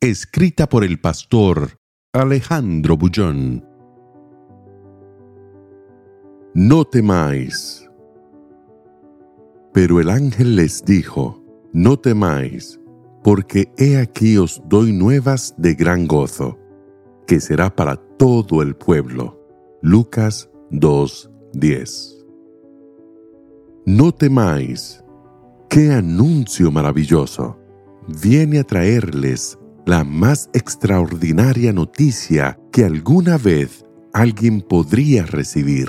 Escrita por el pastor Alejandro Bullón. No temáis. Pero el ángel les dijo, No temáis, porque he aquí os doy nuevas de gran gozo, que será para todo el pueblo. Lucas 2:10. No temáis. ¡Qué anuncio maravilloso! Viene a traerles la más extraordinaria noticia que alguna vez alguien podría recibir.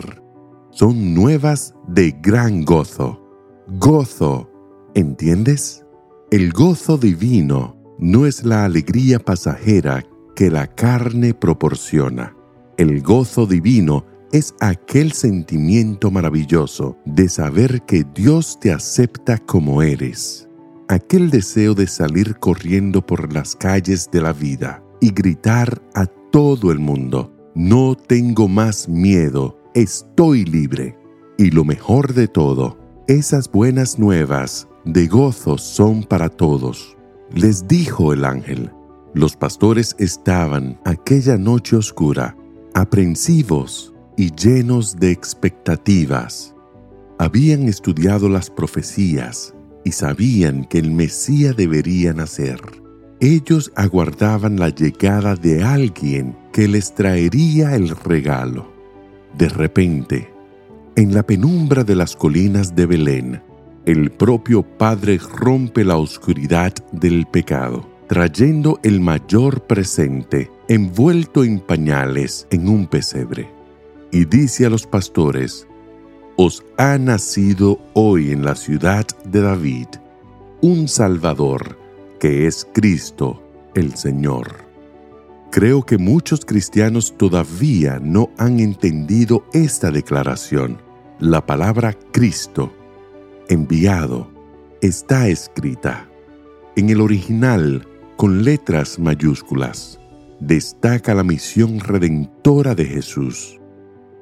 Son nuevas de gran gozo. Gozo, ¿entiendes? El gozo divino no es la alegría pasajera que la carne proporciona. El gozo divino es aquel sentimiento maravilloso de saber que Dios te acepta como eres aquel deseo de salir corriendo por las calles de la vida y gritar a todo el mundo, no tengo más miedo, estoy libre. Y lo mejor de todo, esas buenas nuevas de gozo son para todos. Les dijo el ángel, los pastores estaban aquella noche oscura, aprensivos y llenos de expectativas. Habían estudiado las profecías y sabían que el Mesías debería nacer. Ellos aguardaban la llegada de alguien que les traería el regalo. De repente, en la penumbra de las colinas de Belén, el propio Padre rompe la oscuridad del pecado, trayendo el mayor presente envuelto en pañales en un pesebre. Y dice a los pastores, os ha nacido hoy en la ciudad de David un Salvador, que es Cristo el Señor. Creo que muchos cristianos todavía no han entendido esta declaración. La palabra Cristo, enviado, está escrita en el original con letras mayúsculas. Destaca la misión redentora de Jesús.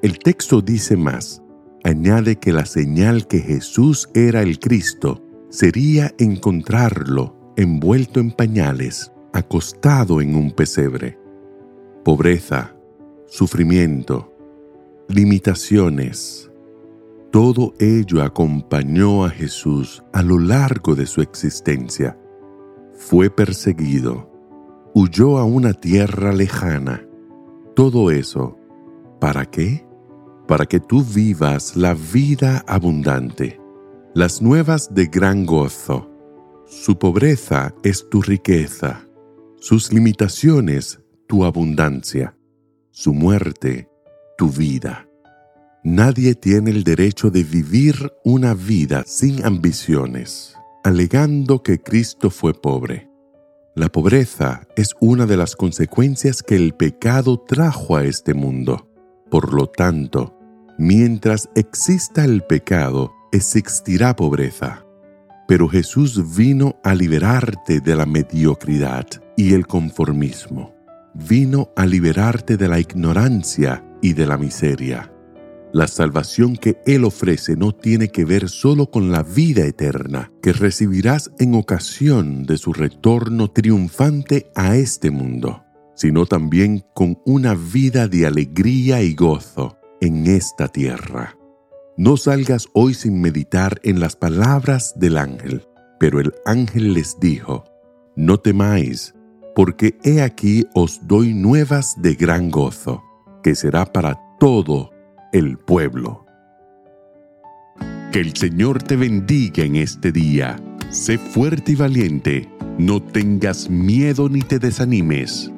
El texto dice más, añade que la señal que Jesús era el Cristo sería encontrarlo envuelto en pañales, acostado en un pesebre. Pobreza, sufrimiento, limitaciones, todo ello acompañó a Jesús a lo largo de su existencia. Fue perseguido, huyó a una tierra lejana. Todo eso, ¿para qué? Para que tú vivas la vida abundante, las nuevas de gran gozo. Su pobreza es tu riqueza, sus limitaciones tu abundancia, su muerte tu vida. Nadie tiene el derecho de vivir una vida sin ambiciones, alegando que Cristo fue pobre. La pobreza es una de las consecuencias que el pecado trajo a este mundo. Por lo tanto, Mientras exista el pecado, existirá pobreza. Pero Jesús vino a liberarte de la mediocridad y el conformismo. Vino a liberarte de la ignorancia y de la miseria. La salvación que Él ofrece no tiene que ver solo con la vida eterna que recibirás en ocasión de su retorno triunfante a este mundo, sino también con una vida de alegría y gozo en esta tierra. No salgas hoy sin meditar en las palabras del ángel. Pero el ángel les dijo, No temáis, porque he aquí os doy nuevas de gran gozo, que será para todo el pueblo. Que el Señor te bendiga en este día. Sé fuerte y valiente. No tengas miedo ni te desanimes